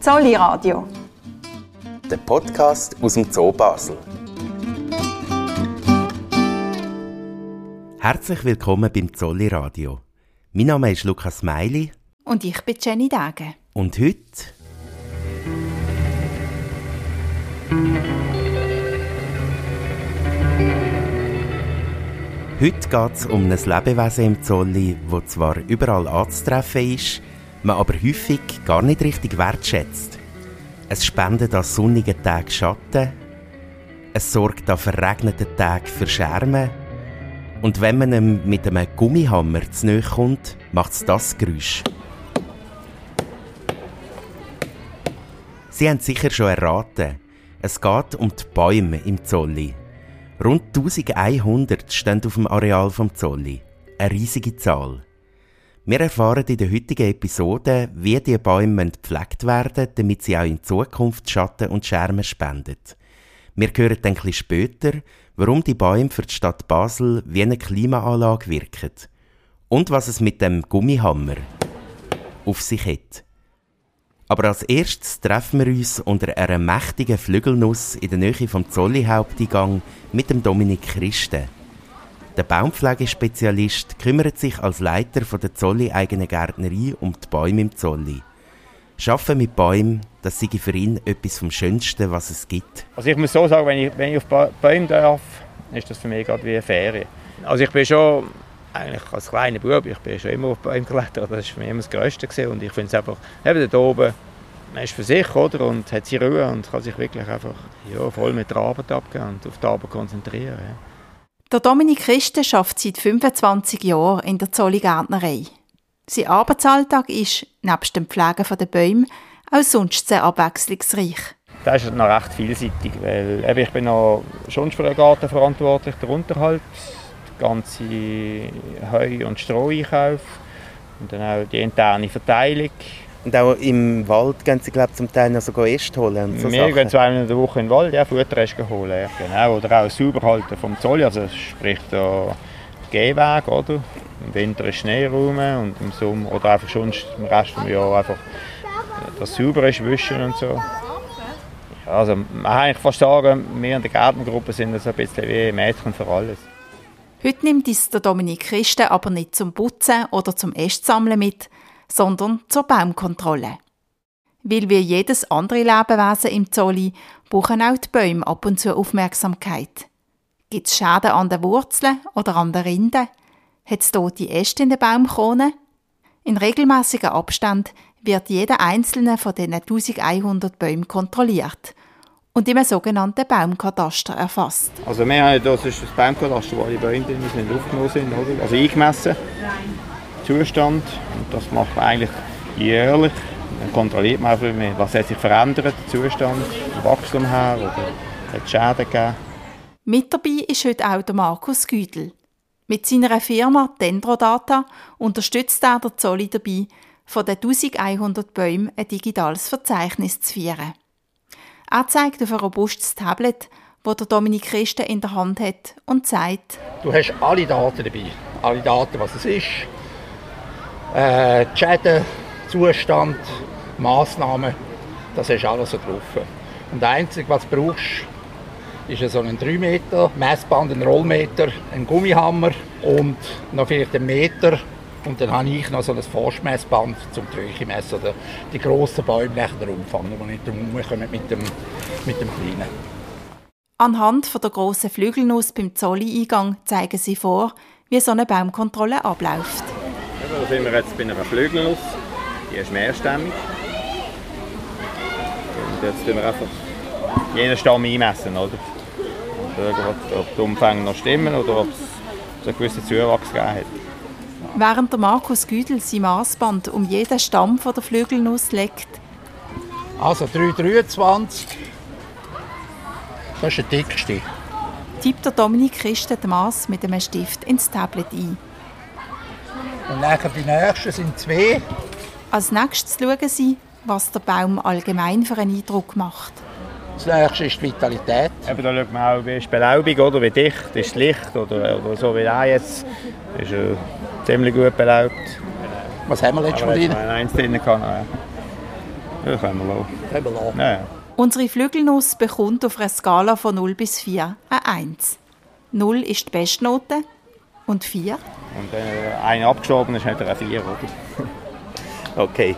Zolli Radio. Der Podcast aus dem Zoo Basel. Herzlich willkommen beim Zolli Radio. Mein Name ist Lukas Meili. Und ich bin Jenny Dage. Und heute. Heute geht es um ein Lebewesen im Zolli, das zwar überall anzutreffen ist, man aber häufig gar nicht richtig wertschätzt. Es spendet an sonnigen Tagen Schatten, es sorgt an verregneten Tagen für Schermen und wenn man ihm mit einem Gummihammer zu nahe kommt, macht es das Geräusch. Sie haben sicher schon erraten, es geht um die Bäume im Zolli. Rund 1100 stehen auf dem Areal vom Zolli. Eine riesige Zahl. Wir erfahren in der heutigen Episode, wie die Bäume gepflegt werden, damit sie auch in Zukunft Schatten und Schermen spenden. Wir hören dann ein später, warum die Bäume für die Stadt Basel wie eine Klimaanlage wirken. Und was es mit dem Gummihammer auf sich hat. Aber als erstes treffen wir uns unter einer mächtigen Flügelnuss in der Nähe vom Zolli-Haupteingang mit dem Dominik Christen. Der Baumpflegespezialist kümmert sich als Leiter der Zolli eigenen Gärtnerei um die Bäume im Zolli. Schaffen mit Bäumen, das sei für ihn etwas vom Schönsten, was es gibt. Also ich muss so sagen, wenn ich, wenn ich auf Bäume darf, ist das für mich gerade wie eine Ferien. Also ich bin schon, eigentlich als kleiner Bub, ich bin schon immer auf Bäume geklettert, das war für mich immer das Größte gewesen. und ich finde es einfach, eben da oben, man ist für sich oder, und hat seine Ruhe und kann sich wirklich einfach ja, voll mit der Arbeit abgehen und auf die Arbeit konzentrieren. Ja. Der Dominik Christen arbeitet seit 25 Jahren in der Zolli-Gärtnerei. Sein Arbeitsalltag ist, nebst dem Pflegen der Bäume, auch sonst sehr abwechslungsreich. Das ist noch recht vielseitig, weil eben, ich bin noch schon für den Garten verantwortlich, der Unterhalt, der ganze Heu- und Stroheinkauf und dann auch die interne Verteilung und auch im Wald gehen sie glaub, zum Teil noch sogar Äste holen. So Wir Sachen. gehen zweimal in der Woche in den Wald, ja, Futteräste holen. Ja. Genau. Oder auch Sauberhalten vom Zoll, also sprich der Gehweg, oder? Im Winter ist Schnee rum und im Sommer, oder einfach schon im Rest des Jahres einfach das sauber ist, wischen und so. Ja, also man kann eigentlich fast sagen, wir in der Gärtnergruppe sind so ein bisschen wie Mädchen für alles. Heute nimmt uns der Dominik Christen aber nicht zum Putzen oder zum Ästsammeln mit, sondern zur Baumkontrolle. Weil wie jedes andere Lebewesen im Zolli brauchen auch die Bäume ab und zu Aufmerksamkeit. Gibt es Schäden an den Wurzeln oder an den Rinden? Hat es tote Äste in den Baumkronen? In regelmäßigen Abstand wird jeder einzelne von den 1100 Bäumen kontrolliert und im sogenannten Baumkataster erfasst. Also wir haben das ist das Baumkataster, wo alle Bäume drin sind, aufgenommen sind, oder? also eingemessen. Zustand. Und das macht man eigentlich jährlich. Dann kontrolliert man einfach, was hat sich verändert, der Zustand, der Wachstum her oder hat es Schäden gegeben. Mit dabei ist heute auch der Markus Güdel. Mit seiner Firma Dendrodata unterstützt er der Zolli dabei, von den 1100 Bäumen ein digitales Verzeichnis zu führen. Er zeigt auf ein robustes Tablet, das der Dominik Christen in der Hand hat und sagt, Du hast alle Daten dabei. Alle Daten, was es ist, äh, Schäden, Zustand, Massnahmen, das ist alles so drauf. Und das Einzige, was du brauchst, ist so ein 3 Meter Messband, ein Rollmeter, ein Gummihammer und noch vielleicht ein Meter. Und dann habe ich noch so ein Forschmessband zum Tröche messen oder die grossen Bäume den Umfang, die nicht umkommen mit dem, mit dem kleinen. Anhand von der grossen Flügelnuss beim Zolli-Eingang zeigen sie vor, wie so eine Baumkontrolle abläuft. Da sind wir jetzt bei einer Flügelnuss. Die ist mehrstämmig. Und jetzt tun wir einfach jeden Stamm einmessen, oder? Und schauen, ob die Umfänge noch stimmen oder ob es einen gewissen Zuwachs gegeben hat. Während der Markus Güdel sein Maßband um jeden Stamm von der Flügelnuss legt. Also 323. Das ist der dickste. Tippt der Dominik Christen das Maß mit einem Stift ins Tablet ein. Und nachher die nächsten sind zwei. Als nächstes schauen Sie, was der Baum allgemein für einen Eindruck macht. Das nächste ist die Vitalität. Eben, da schaut man auch, wie ist die Belaubung, oder? wie dicht ist das Licht oder, oder so wie er jetzt. Ist er ziemlich gut belaubt. Was haben wir letztes Mal drin? Eins drin kann, ja. Ja, können wir lassen. Können wir lassen. Ja, ja. Unsere Flügelnuss bekommt auf einer Skala von 0 bis 4 eine 1. 0 ist die Bestnote und 4 Und wenn äh, einer abgestorben ist, hat er eine 4, oder? Okay.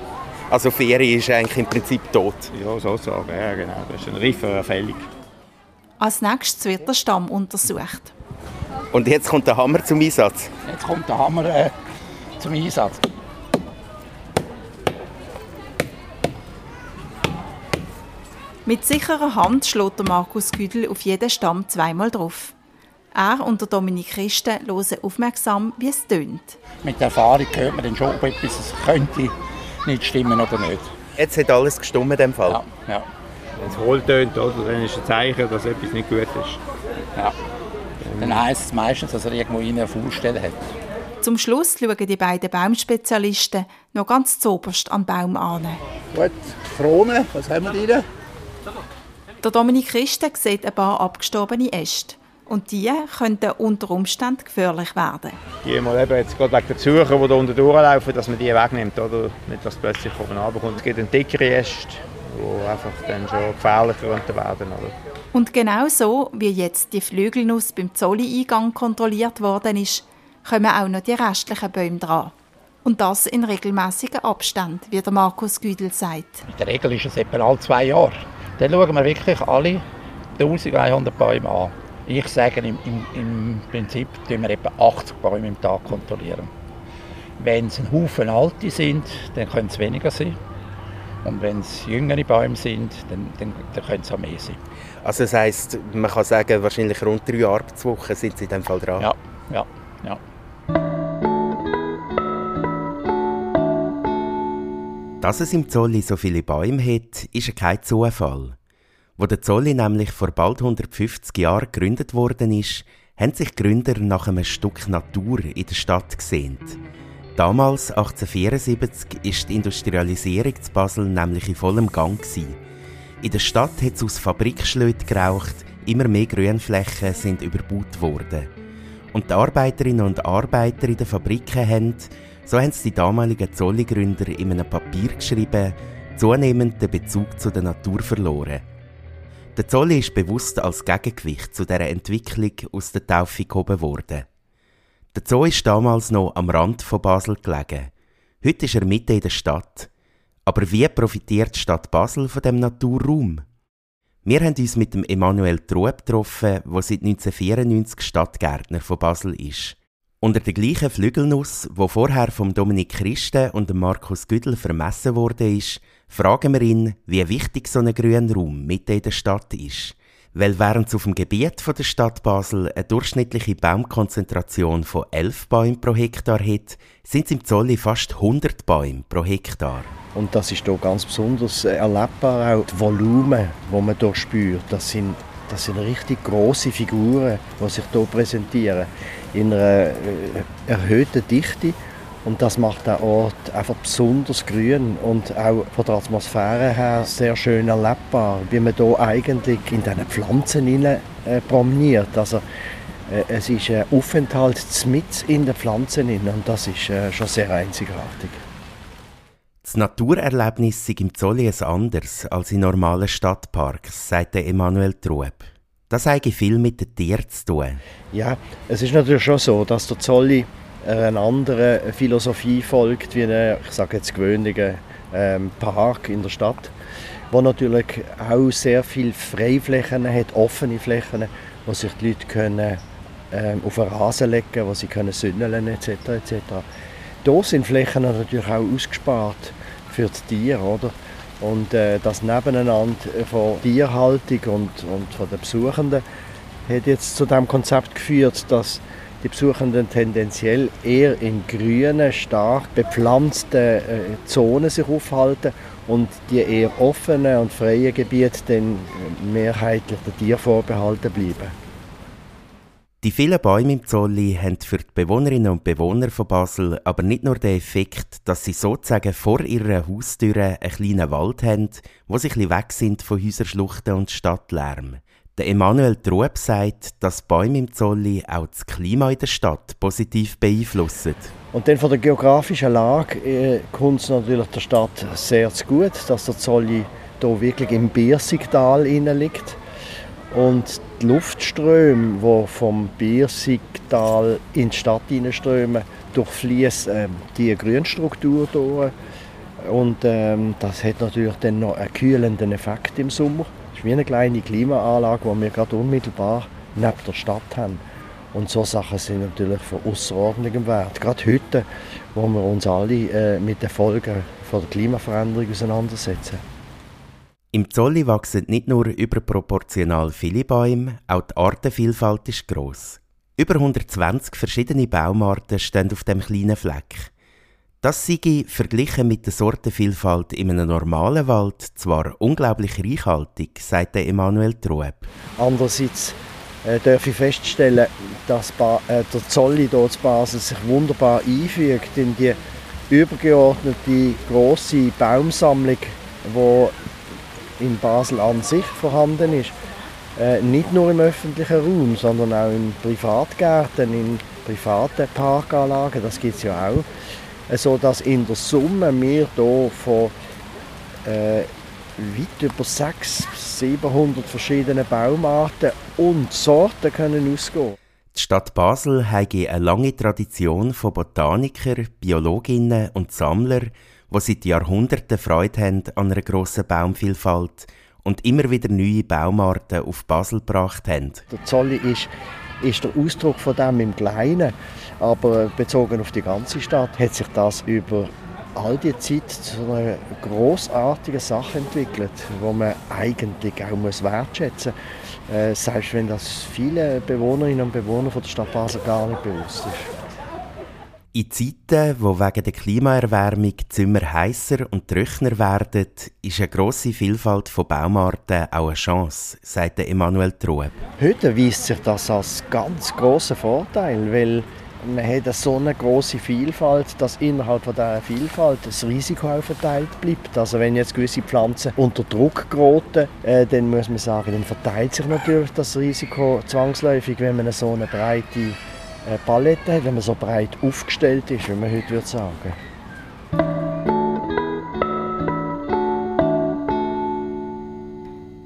Also Ferie ist eigentlich im Prinzip tot. Ja, sozusagen. Ja, genau. Das ist ein reifer Fällig. Als nächstes wird der Stamm untersucht. Und jetzt kommt der Hammer zum Einsatz. Jetzt kommt der Hammer äh, zum Einsatz. Mit sicherer Hand schlägt der Markus Güdel auf jeden Stamm zweimal drauf. Er und der Dominik Christen hören aufmerksam, wie es tönt. Mit der Erfahrung hört man dann schon, ob etwas könnte nicht stimmen oder nicht. Jetzt hat alles gestimmt in dem Fall. Ja, ja, Wenn es hohl tönt, oder, dann ist ein Zeichen, dass etwas nicht gut ist. ja. Dann heisst es meistens, dass er irgendwo eine Faulstelle hat. Zum Schluss schauen die beiden Baumspezialisten noch ganz zoberst am Baum an. Gut, Krone, was haben wir drin? Der Dominik Christen sieht ein paar abgestorbene Äste. Und die könnten unter Umständen gefährlich werden. Die mal eben jetzt gerade wegen der Besucher, die da unten durchlaufen, dass man die wegnimmt, oder? Nicht, dass plötzlich oben runterkommt. Es gibt einen dickere Äste, die einfach dann schon gefährlicher werden, oder? Und genau so, wie jetzt die Flügelnuss beim Zolli-Eingang kontrolliert worden ist, kommen auch noch die restlichen Bäume dran. Und das in regelmäßigen Abständen, wie der Markus Güdel sagt. In der Regel ist es etwa alle zwei Jahre. Dann schauen wir wirklich alle 1100 Bäume an. Ich sage, im, im, im Prinzip tun wir etwa 80 Bäume im Tag kontrollieren. Wenn es ein Haufen alte sind, dann können es weniger sein. Und wenn es jüngere Bäume sind, dann, dann, dann können es auch mehr sein. Also das heisst, man kann sagen, wahrscheinlich rund drei Arbeitswochen sind sie in dem Fall dran. Ja, ja, ja. Dass es im Zolli so viele Bäume hat, ist kein Zufall. Wo der Zolli nämlich vor bald 150 Jahren gegründet worden ist, haben sich Gründer nach einem Stück Natur in der Stadt gesehnt. Damals, 1874, ist die Industrialisierung zu Basel nämlich in vollem Gang. Gewesen. In der Stadt hat es aus Fabrikschlöten geraucht, immer mehr Grünflächen sind überbaut worden. Und die Arbeiterinnen und Arbeiter in den Fabriken haben, so haben es die damaligen Zolli-Gründer in einem Papier geschrieben, zunehmend den Bezug zu der Natur verloren. Der Zolli ist bewusst als Gegengewicht zu dieser Entwicklung aus der Taufe gehoben worden. Der Zoo ist damals noch am Rand von Basel gelegen. Heute ist er mitten in der Stadt. Aber wie profitiert die Stadt Basel von dem Naturraum? Wir haben uns mit dem Emanuel Trueb getroffen, der seit 1994 Stadtgärtner von Basel ist. Unter der gleichen Flügelnuss, wo vorher vom Dominik Christen und Markus Güdel vermessen wurde, ist, fragen wir ihn, wie wichtig so ein grüner Raum mitten in der Stadt ist. Weil während es auf dem Gebiet von der Stadt Basel eine durchschnittliche Baumkonzentration von 11 Bäumen pro Hektar hat, sind es im Zolli fast 100 Bäume pro Hektar. Und das ist hier ganz besonders äh, erlebbar, auch das Volumen, das man hier spürt. Das sind, das sind richtig große Figuren, die sich hier präsentieren. In einer äh, erhöhten Dichte. Und das macht den Ort einfach besonders grün und auch von der Atmosphäre her sehr schön erlebbar, wie man hier eigentlich in diesen Pflanzen hinein, äh, promeniert. Also, äh, es ist ein Aufenthalt mit in den Pflanzen und das ist äh, schon sehr einzigartig. Das Naturerlebnis sei im Zolli ein anderes als in normalen Stadtparks, sagt der Emanuel Trueb. Das habe viel mit den Tieren zu tun. Ja, es ist natürlich schon so, dass der Zolli einer anderen Philosophie folgt, wie ein, ich sage jetzt gewöhnlicher ähm, Park in der Stadt, wo natürlich auch sehr viele Freiflächen hat, offene Flächen, wo sich die Leute können, ähm, auf den Rasen legen wo sie können sündeln etc. etc. Hier sind Flächen natürlich auch ausgespart für die Tiere, oder? Und äh, das Nebeneinander von Tierhaltung und, und von den Besuchenden hat jetzt zu dem Konzept geführt, dass die Besuchenden tendenziell eher in grünen, stark bepflanzten äh, Zonen sich aufhalten und die eher offenen und freien Gebiete dann mehrheitlich den Tieren vorbehalten bleiben. Die vielen Bäume im Zolli haben für die Bewohnerinnen und Bewohner von Basel aber nicht nur den Effekt, dass sie sozusagen vor ihrer Haustüre einen kleinen Wald haben, wo sie ein bisschen weg sind von Häuserschluchten und Stadtlärm. Der Emanuel Trueb sagt, dass Bäume im Zolli auch das Klima in der Stadt positiv beeinflussen. Und dann von der geografischen Lage äh, kommt es natürlich der Stadt sehr gut, dass der Zolli hier wirklich im Biersigtal liegt. Und die Luftströme, die vom Biersigtal in die Stadt hineinströmen, durchfließen äh, die Grünstruktur durch. Und ähm, das hat natürlich dann noch einen kühlenden Effekt im Sommer. Es ist wie eine kleine Klimaanlage, die wir gerade unmittelbar neben der Stadt haben. Und so Sachen sind natürlich von außerordentlichem Wert. Gerade heute, wo wir uns alle äh, mit den Folgen von der Klimaveränderung auseinandersetzen. Im Zolli wachsen nicht nur überproportional viele Bäume, auch die Artenvielfalt ist gross. Über 120 verschiedene Baumarten stehen auf dem kleinen Fleck. Das sei verglichen mit der Sortenvielfalt in einem normalen Wald zwar unglaublich reichhaltig, sagt Emanuel Trueb. Andererseits äh, darf ich feststellen, dass ba äh, der Zolli hier zu Basel sich wunderbar einfügt in die übergeordnete große Baumsammlung, die in Basel an sich vorhanden ist. Äh, nicht nur im öffentlichen Raum, sondern auch in Privatgärten, in privaten Parkanlagen, das gibt es ja auch. Äh, so dass in der Summe wir hier von äh, weit über 600, 700 verschiedenen Baumarten und Sorten können ausgehen. Die Stadt Basel hat eine lange Tradition von Botanikern, Biologinnen und Sammlern, die seit Jahrhunderten Freude haben an einer grossen Baumvielfalt und immer wieder neue Baumarten auf Basel gebracht haben. Der Zolli ist, ist der Ausdruck von dem im Kleinen, aber bezogen auf die ganze Stadt hat sich das über all die Zeit zu einer großartigen Sache entwickelt, wo man eigentlich auch muss wertschätzen muss, äh, selbst wenn das viele Bewohnerinnen und Bewohner von der Stadt Basel gar nicht bewusst ist. In Zeiten, wo wegen der Klimaerwärmung Zimmer heißer und trockener werden, ist eine grosse Vielfalt von Baumarten auch eine Chance, sagt Emanuel Trueb. Heute erweist sich das als ganz großer Vorteil, weil man hat so eine große Vielfalt, dass innerhalb dieser Vielfalt das Risiko auch verteilt bleibt. Also wenn jetzt gewisse Pflanzen unter Druck geraten, äh, dann muss man sagen, dann verteilt sich natürlich das Risiko zwangsläufig, wenn man so eine breite eine Palette wenn man so breit aufgestellt ist, wie man heute würde sagen.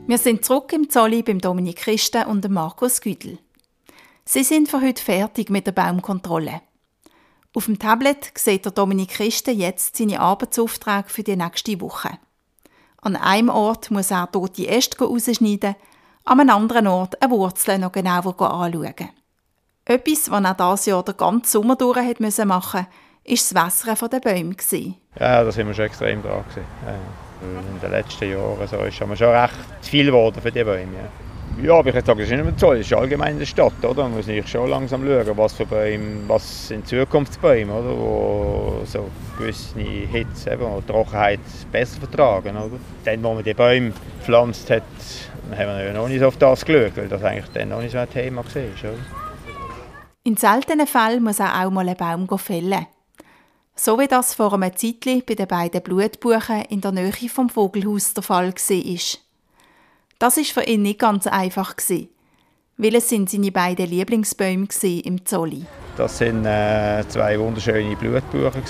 Wir sind zurück im Zolli beim Dominik Christen und dem Markus Güdel. Sie sind für heute fertig mit der Baumkontrolle. Auf dem Tablet sieht der Dominik Christen jetzt seine Arbeitsaufträge für die nächste Woche. An einem Ort muss er tote Äste rausschneiden, an einem anderen Ort eine Wurzel noch genauer anschauen. Etwas, was er dieses Jahr den ganzen Sommer durch hat müssen machen musste, war das Wässern der Bäume. Ja, das haben wir schon extrem dran. In den letzten Jahren so ist es schon recht viel geworden für die Bäume. Ja. Ja, aber ich würde sagen, das ist nicht mehr toll. Das ist allgemein in der Stadt, oder? Man muss natürlich schon langsam schauen, was für Bäume, was sind Zukunftsbäume, oder? Wo so gewisse Hitze, eben, oder Trockenheit besser vertragen, oder? Dann, wo man die Bäume gepflanzt hat, haben wir noch nicht so auf das geschaut, weil das eigentlich dann noch nicht so ein Thema war, oder? In seltenen Fällen muss er auch mal einen Baum fällen. So wie das vor einem Zeitchen bei den beiden Blutbuchen in der Nähe vom Vogelhaus der Fall war. Das war für ihn nicht ganz einfach, es sind seine beiden Lieblingsbäume im Zolli. Das sind äh, zwei wunderschöne Blutbuchen,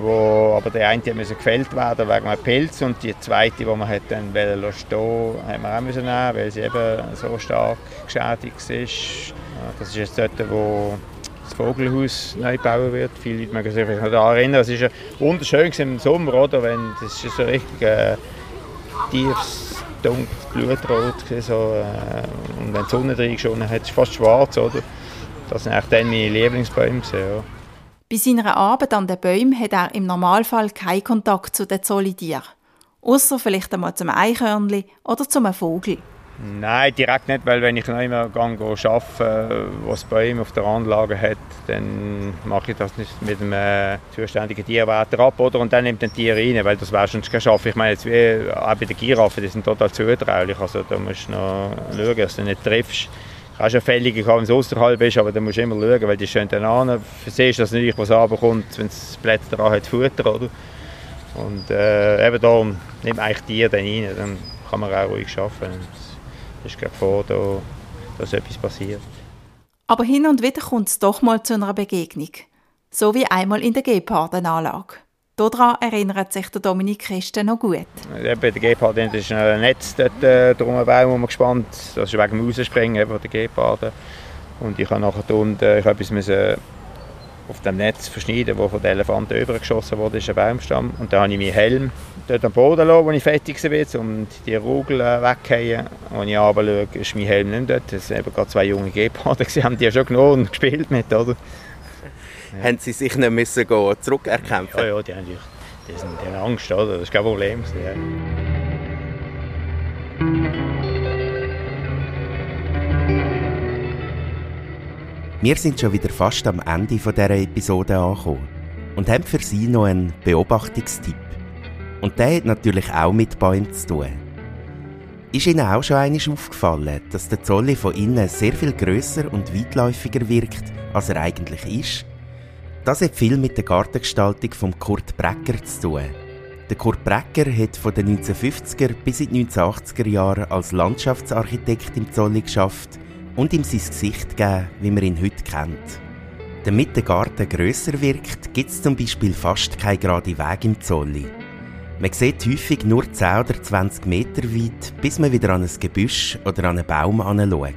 wo aber der eine musste gefällt werden wegen einem Pilz und die zweite, die man hat dann stehen haben wir auch müssen nehmen, weil sie eben so stark geschädigt ist. Das ist jetzt dort, wo das Vogelhaus neu gebaut wird. Viele Leute mögen sich noch daran erinnern. Es ja wunderschön im Sommer, oder? Wenn, das ist so richtig äh, tiefes, dunkles Blutrot. So, äh, und wenn die Sonne reingeschonen hat, ist es fast schwarz. Oder? Das sind eigentlich dann meine Lieblingsbäume. Ja. Bei seiner Arbeit an den Bäumen hat er im Normalfall keinen Kontakt zu den Zollidieren. Außer vielleicht einmal zum Eichhörnchen oder zum Vogel. Nein, direkt nicht, weil wenn ich noch immer arbeite, wo es Bäume auf der Anlage hat, dann mache ich das nicht mit dem äh, zuständigen Tierwärter ab, oder? Und dann nimmt ein Tier rein, weil das wäre schon kein Schaffen. Ich meine, jetzt wie auch bei den Giraffen, die sind total zutraulich, also da musst du noch schauen, dass du nicht triffst. Du kannst ja fällig wenn es außerhalb ist, aber da musst du immer schauen, weil die stehen dann an. Siehst das nicht, was runterkommt, wenn es Blätter dran hat, Futter, oder? Und äh, eben darum nimmt eigentlich Tier dann rein, dann kann man auch ruhig arbeiten ist gerade vor, da, dass etwas passiert. Aber hin und wieder kommt es doch mal zu einer Begegnung. So wie einmal in der Gepardenanlage. Daran erinnert sich der Dominik Christen noch gut. Bei der Geparden ist ein Netz dort äh, drum herum, wo man gespannt Das ist wegen dem Rausspringen von der Geparden. Und ich habe nachher unten, ich etwas müssen auf dem Netz verschneiden, wo von den Elefanten übergeschossen wurde, ist ein Baumstamm. Und dann habe ich meinen Helm dort am Boden gelassen, wo ich fertig war, um die Rugel äh, wegzuhauen. Als ich runterschaue, ist mein Helm nicht dort. Es waren gerade zwei junge Geparden, die haben die schon genommen und gespielt mit, oder? Ja. Haben sie sich nicht müssen gehen, zurückerkämpfen? Ja, ja, die haben, die, sind, die haben Angst, oder? Das ist kein Problem. Ja. Wir sind schon wieder fast am Ende dieser Episode angekommen und haben für Sie noch einen Beobachtungstipp. Und der hat natürlich auch mit Bäumen zu tun. Ist Ihnen auch schon einmal aufgefallen, dass der Zolli von innen sehr viel grösser und weitläufiger wirkt, als er eigentlich ist? Das hat viel mit der Gartengestaltung von Kurt Brecker zu tun. Der Kurt Brecker hat von den 1950er bis in die 1980er Jahre als Landschaftsarchitekt im Zolli geschafft und ihm sein Gesicht gegeben, wie man ihn heute kennt. Damit der Garten grösser wirkt, gibt es zum Beispiel fast keinen geraden Weg im Zolli. Man sieht häufig nur 10 oder 20 Meter weit, bis man wieder an ein Gebüsch oder an einen Baum anschaut.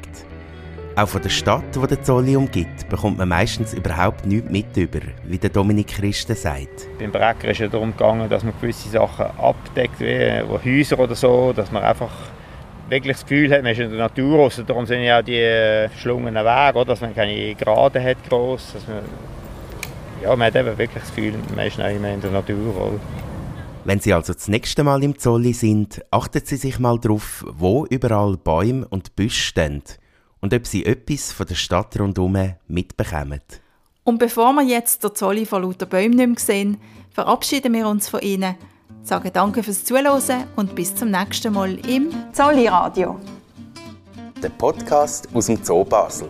Auch von der Stadt, die der Zolli umgibt, bekommt man meistens überhaupt nichts mit über, wie der Dominik Christen sagt. Beim Brecker ist es darum gegangen, dass man gewisse Sachen abdeckt, wie Häuser oder so, dass man einfach wirklich das Gefühl hat, man ist in der Natur raus. Darum sind ja auch die äh, geschlungenen Wege, oder? dass man keine Gerade hat, gross, dass man, ja, man hat eben wirklich das Gefühl, man ist noch immer in der Natur. Oder? Wenn Sie also das nächste Mal im Zolli sind, achten Sie sich mal darauf, wo überall Bäume und Büsche stehen und ob Sie etwas von der Stadt rundherum mitbekommen. Und bevor wir jetzt der Zolli von lauter Bäumen nicht mehr sehen, verabschieden wir uns von Ihnen – Sage danke fürs Zuhören und bis zum nächsten Mal im Zolli Radio. Der Podcast aus dem Zoo Basel.